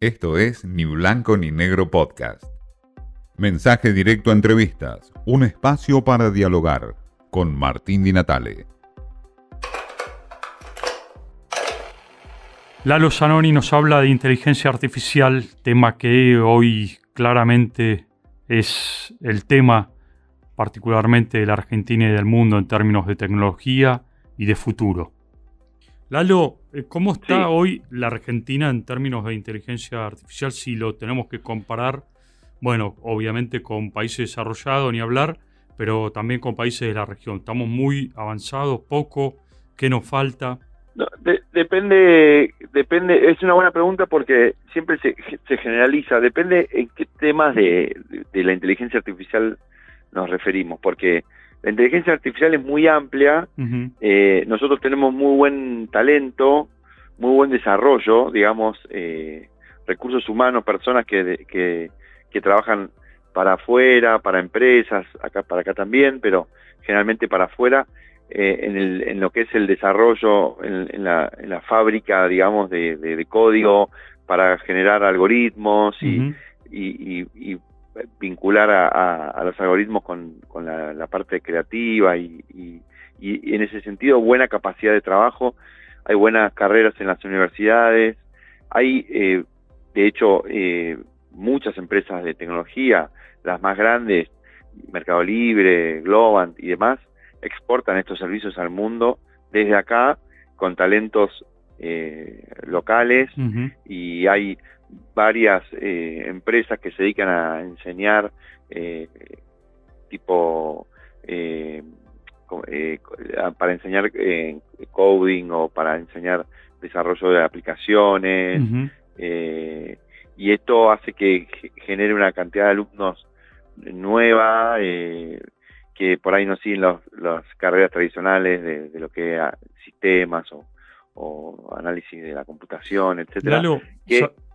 Esto es Ni Blanco ni Negro Podcast. Mensaje directo a entrevistas, un espacio para dialogar con Martín Di Natale. Lalo Zanoni nos habla de inteligencia artificial, tema que hoy claramente es el tema particularmente de la Argentina y del mundo en términos de tecnología y de futuro. Lalo, ¿cómo está hoy la Argentina en términos de inteligencia artificial si lo tenemos que comparar, bueno, obviamente con países desarrollados, ni hablar, pero también con países de la región? ¿Estamos muy avanzados, poco? ¿Qué nos falta? depende, depende, es una buena pregunta porque siempre se, generaliza, depende en qué temas de, la inteligencia artificial nos referimos, porque la inteligencia artificial es muy amplia, eh, nosotros tenemos muy buen talento, muy buen desarrollo, digamos, eh, recursos humanos, personas que, que, que, trabajan para afuera, para empresas, acá para acá también, pero generalmente para afuera, eh, en, el, en, lo que es el desarrollo en, la, en la, fábrica, digamos, de, de, código para generar algoritmos y, y, y, vincular a, a, los algoritmos con, con la, parte creativa y, y, en ese sentido buena capacidad de trabajo, hay buenas carreras en las universidades, hay eh, de hecho eh, muchas empresas de tecnología, las más grandes, Mercado Libre, Globant y demás, exportan estos servicios al mundo desde acá con talentos eh, locales y hay varias eh, empresas que se dedican a enseñar eh, tipo para enseñar coding o para enseñar desarrollo de aplicaciones y esto hace que genere una cantidad de alumnos nueva que por ahí no siguen las carreras tradicionales de, lo que es sistemas o, análisis de la computación, etcétera.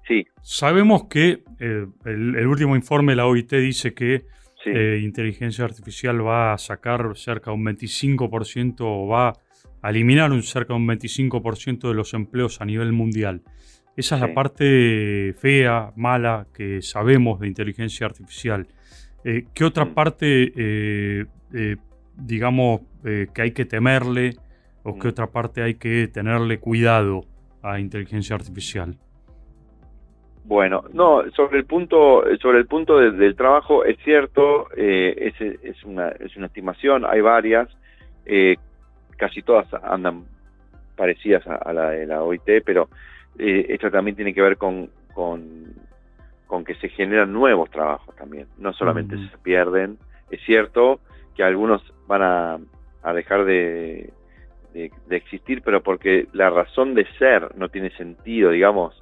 Sí. Sabemos que eh, el, último informe de la OIT dice que eh, inteligencia artificial va a sacar cerca de un 25% o va a eliminar un cerca de un 25% de los empleos a nivel mundial. Esa es la parte fea, mala que sabemos de inteligencia artificial. Eh, ¿Qué otra mm. parte, digamos, que hay que temerle o qué mm. otra parte hay que tenerle cuidado a inteligencia artificial? Bueno, no, sobre el punto, sobre el punto del trabajo es cierto, es, es, una, es una estimación, hay varias, casi todas andan parecidas a, la de la OIT, pero esto también tiene que ver con, con con que se generan nuevos trabajos también, no solamente se pierden. Es cierto que algunos van a, dejar de, existir, pero porque la razón de ser no tiene sentido, digamos,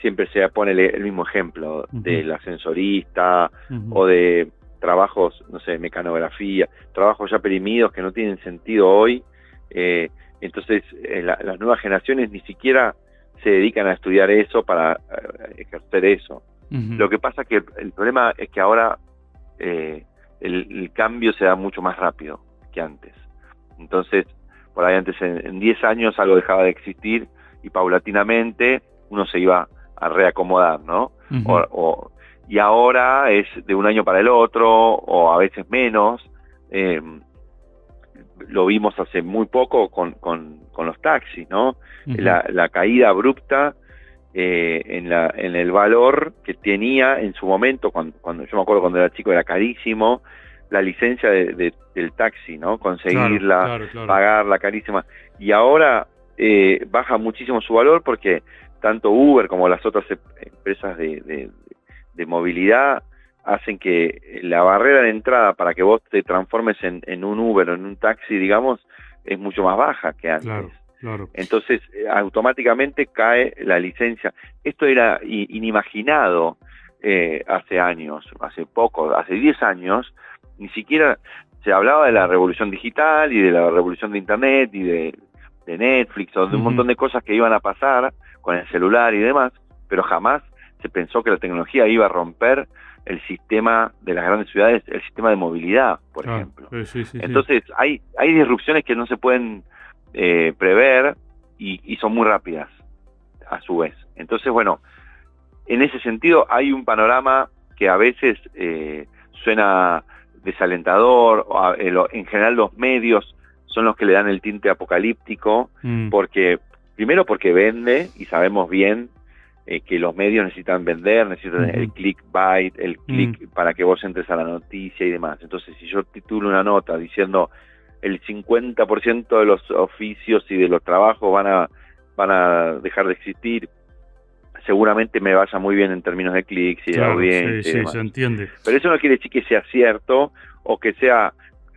siempre se pone el, mismo ejemplo del ascensorista o de trabajos, no sé, mecanografía, trabajos ya perimidos que no tienen sentido hoy. Eh, entonces, eh, las nuevas generaciones ni siquiera se dedican a estudiar eso para eh, ejercer eso. Lo que pasa que el, problema es que ahora eh, el, cambio se da mucho más rápido que antes. Entonces, por ahí antes en 10 años algo dejaba de existir y paulatinamente uno se iba a reacomodar, ¿no? y ahora es de un año para el otro o a veces menos. Eh, lo vimos hace muy poco con, con, los taxis, ¿no? la, la, caída abrupta eh, en, la, en el valor que tenía en su momento, cuando, cuando yo me acuerdo cuando era chico era carísimo, la licencia de, del taxi, ¿no? Conseguirla, pagarla carísima. Y ahora eh, baja muchísimo su valor porque tanto Uber como las otras em, empresas de, de, movilidad hacen que la barrera de entrada para que vos te transformes en, en un Uber o en un taxi, digamos, es mucho más baja que antes. Entonces, eh, automáticamente cae la licencia. Esto era inimaginado eh, hace años, hace poco, hace 10 años, ni siquiera se hablaba de la revolución digital y de la revolución de Internet y de, Netflix o de un montón de cosas que iban a pasar con el celular y demás, pero jamás se pensó que la tecnología iba a romper el sistema de las grandes ciudades, el sistema de movilidad, por ejemplo. Entonces, hay, hay disrupciones que no se pueden eh, prever y, son muy rápidas a su vez. Entonces, bueno, en ese sentido hay un panorama que a veces eh, suena desalentador, en general los medios son los que le dan el tinte apocalíptico, mm. porque primero porque vende y sabemos bien eh, que los medios necesitan vender, necesitan el clickbait, el click mm. para que vos entres a la noticia y demás. Entonces, si yo titulo una nota diciendo el 50% de los oficios y de los trabajos van a, van a dejar de existir, seguramente me vaya muy bien en términos de clics y de audiencia. Sí, sí, se entiende. Pero eso no quiere decir que sea cierto o que sea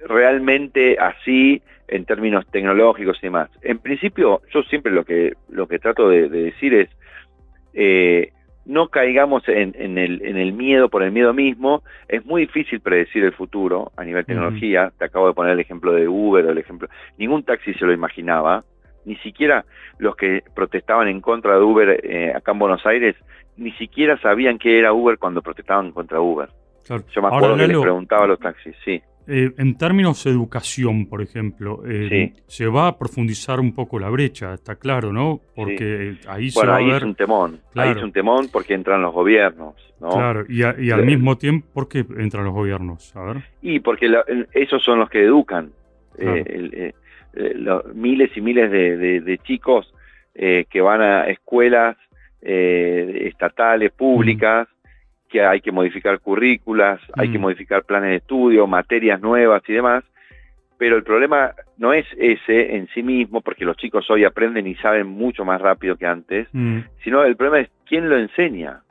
realmente así en términos tecnológicos y demás. En principio, yo siempre lo que, lo que trato de decir es, eh, no caigamos en, el, en, el, miedo por el miedo mismo. Es muy difícil predecir el futuro a nivel tecnología. Te acabo de poner el ejemplo de Uber o el ejemplo. Ningún taxi se lo imaginaba. Ni siquiera los que protestaban en contra de Uber eh, acá en Buenos Aires, ni siquiera sabían qué era Uber cuando protestaban contra Uber. Yo me acuerdo que les preguntaba a los taxis, sí. Eh, en términos de educación, por ejemplo, eh, se va a profundizar un poco la brecha, está claro, ¿no? Porque ahí se va ahí a ver... es un temón, ahí es un temón porque entran los gobiernos, ¿no? Claro, y, al mismo tiempo, ¿por qué entran los gobiernos? A ver. Y porque esos son los que educan. Eh, los miles y miles de, chicos que van a escuelas estatales, públicas, que hay que modificar currículas, hay que mm. modificar planes de estudio, materias nuevas y demás, pero el problema no es ese en sí mismo, porque los chicos hoy aprenden y saben mucho más rápido que antes, mm. sino el problema es quién lo enseña.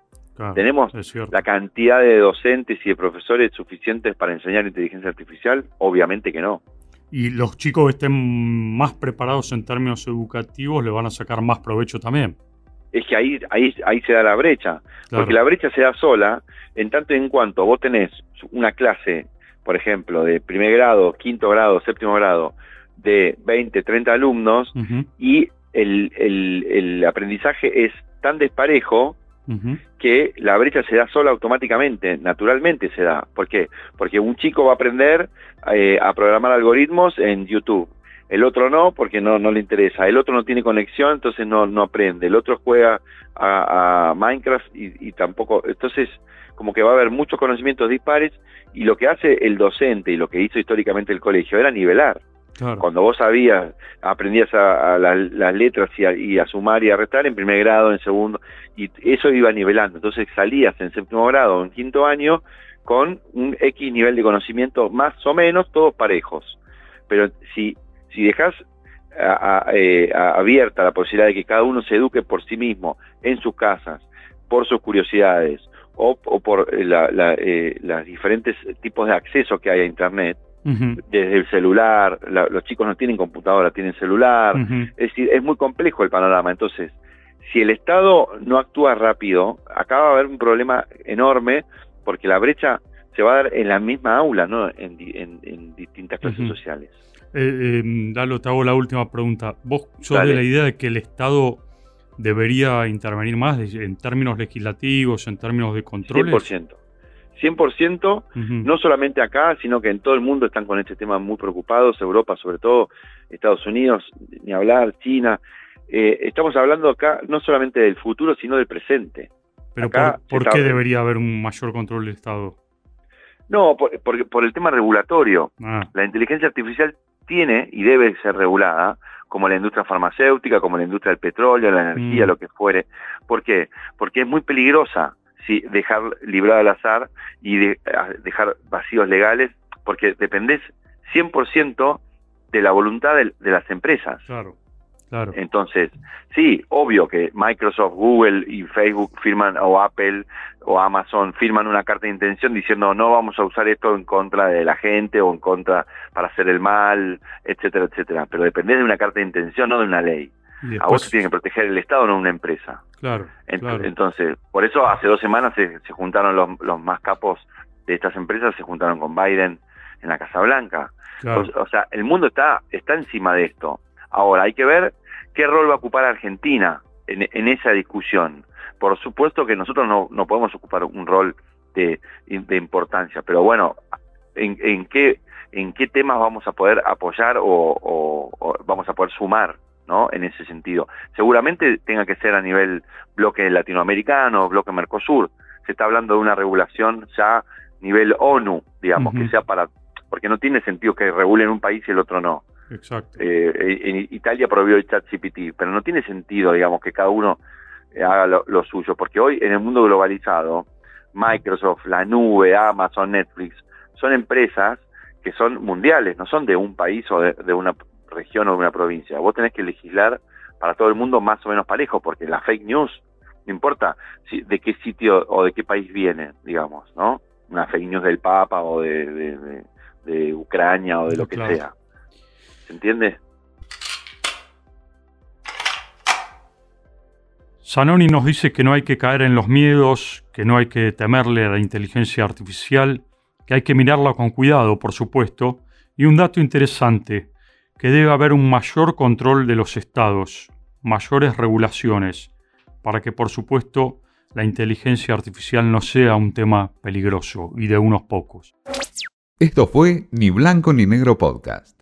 ¿Tenemos la cantidad de docentes y de profesores suficientes para enseñar inteligencia artificial? Obviamente que no. Y los chicos que estén más preparados en términos educativos le van a sacar más provecho también es que ahí, ahí, ahí se da la brecha, porque la brecha se da sola en tanto en cuanto vos tenés una clase, por ejemplo, de primer grado, quinto grado, séptimo grado, de 20, 30 alumnos, y el, el, aprendizaje es tan desparejo que la brecha se da sola automáticamente, naturalmente se da. ¿Por qué? Porque un chico va a aprender eh, a programar algoritmos en YouTube el otro no porque no, no le interesa, el otro no tiene conexión, entonces no, no aprende, el otro juega a, Minecraft y, tampoco, entonces como que va a haber muchos conocimientos dispares y lo que hace el docente y lo que hizo históricamente el colegio era nivelar. Cuando vos sabías, aprendías a, las letras y a, y a, sumar y a restar en primer grado, en segundo, y eso iba nivelando. Entonces salías en séptimo grado o en quinto año con un X nivel de conocimiento más o menos, todos parejos. Pero si si dejas eh, abierta la posibilidad de que cada uno se eduque por sí mismo, en sus casas, por sus curiosidades o, por eh, eh, los diferentes tipos de acceso que hay a Internet, desde el celular, los chicos no tienen computadora, tienen celular, es decir, es muy complejo el panorama. Entonces, si el Estado no actúa rápido, acá va a haber un problema enorme porque la brecha se va a dar en la misma aula, ¿no? en, distintas clases sociales. Eh, em, Dalo, te hago la última pregunta. ¿Vos sos de la idea de que el Estado debería intervenir más en términos legislativos, en términos de controles? 100%. 100%, no solamente acá, sino que en todo el mundo están con este tema muy preocupados, Europa sobre todo, Estados Unidos, ni hablar, China. Eh, estamos hablando acá no solamente del futuro, sino del presente. Pero ¿por, qué debería haber un mayor control del Estado? No, por, por, el tema regulatorio. Ah. La inteligencia artificial tiene y debe ser regulada, como la industria farmacéutica, como la industria del petróleo, la energía, mm. lo que fuere. ¿Por qué? Porque es muy peligrosa si dejar librada al azar y dejar vacíos legales, porque dependés 100% de la voluntad de, de las empresas. Claro. Entonces, sí, obvio que Microsoft, Google y Facebook firman, o Apple o Amazon firman una carta de intención diciendo no vamos a usar esto en contra de la gente o en contra para hacer el mal, etcétera, etcétera. Pero depende de una carta de intención, no de una ley. A vos te tiene que proteger el Estado, no una empresa. Claro, Entonces, por eso hace dos semanas se, juntaron los, más capos de estas empresas, se juntaron con Biden en la Casa Blanca. O, sea, el mundo está, está encima de esto. Ahora, hay que ver qué rol va a ocupar Argentina en, esa discusión. Por supuesto que nosotros no, no podemos ocupar un rol de, importancia, pero bueno, ¿en, qué, ¿en qué temas vamos a poder apoyar o, vamos a poder sumar ¿no? En ese sentido. Seguramente tenga que ser a nivel bloque latinoamericano, bloque Mercosur. Se está hablando de una regulación ya nivel ONU, digamos, que sea para... Porque no tiene sentido que regulen un país y el otro no. Exacto. Eh, en Italia prohibió el chat CPT, pero no tiene sentido, digamos, que cada uno haga lo, suyo, porque hoy en el mundo globalizado, Microsoft, la nube, Amazon, Netflix, son empresas que son mundiales, no son de un país o de, una región o de una provincia. Vos tenés que legislar para todo el mundo más o menos parejo, porque la fake news, no importa si, de qué sitio o de qué país viene, digamos, ¿no? Una fake news del Papa o de, Ucrania o de lo que sea. ¿Se entiende? Zanoni nos dice que no hay que caer en los miedos, que no hay que temerle a la inteligencia artificial, que hay que mirarla con cuidado, por supuesto, y un dato interesante, que debe haber un mayor control de los estados, mayores regulaciones, para que, por supuesto, la inteligencia artificial no sea un tema peligroso y de unos pocos. Esto fue Ni Blanco ni Negro Podcast.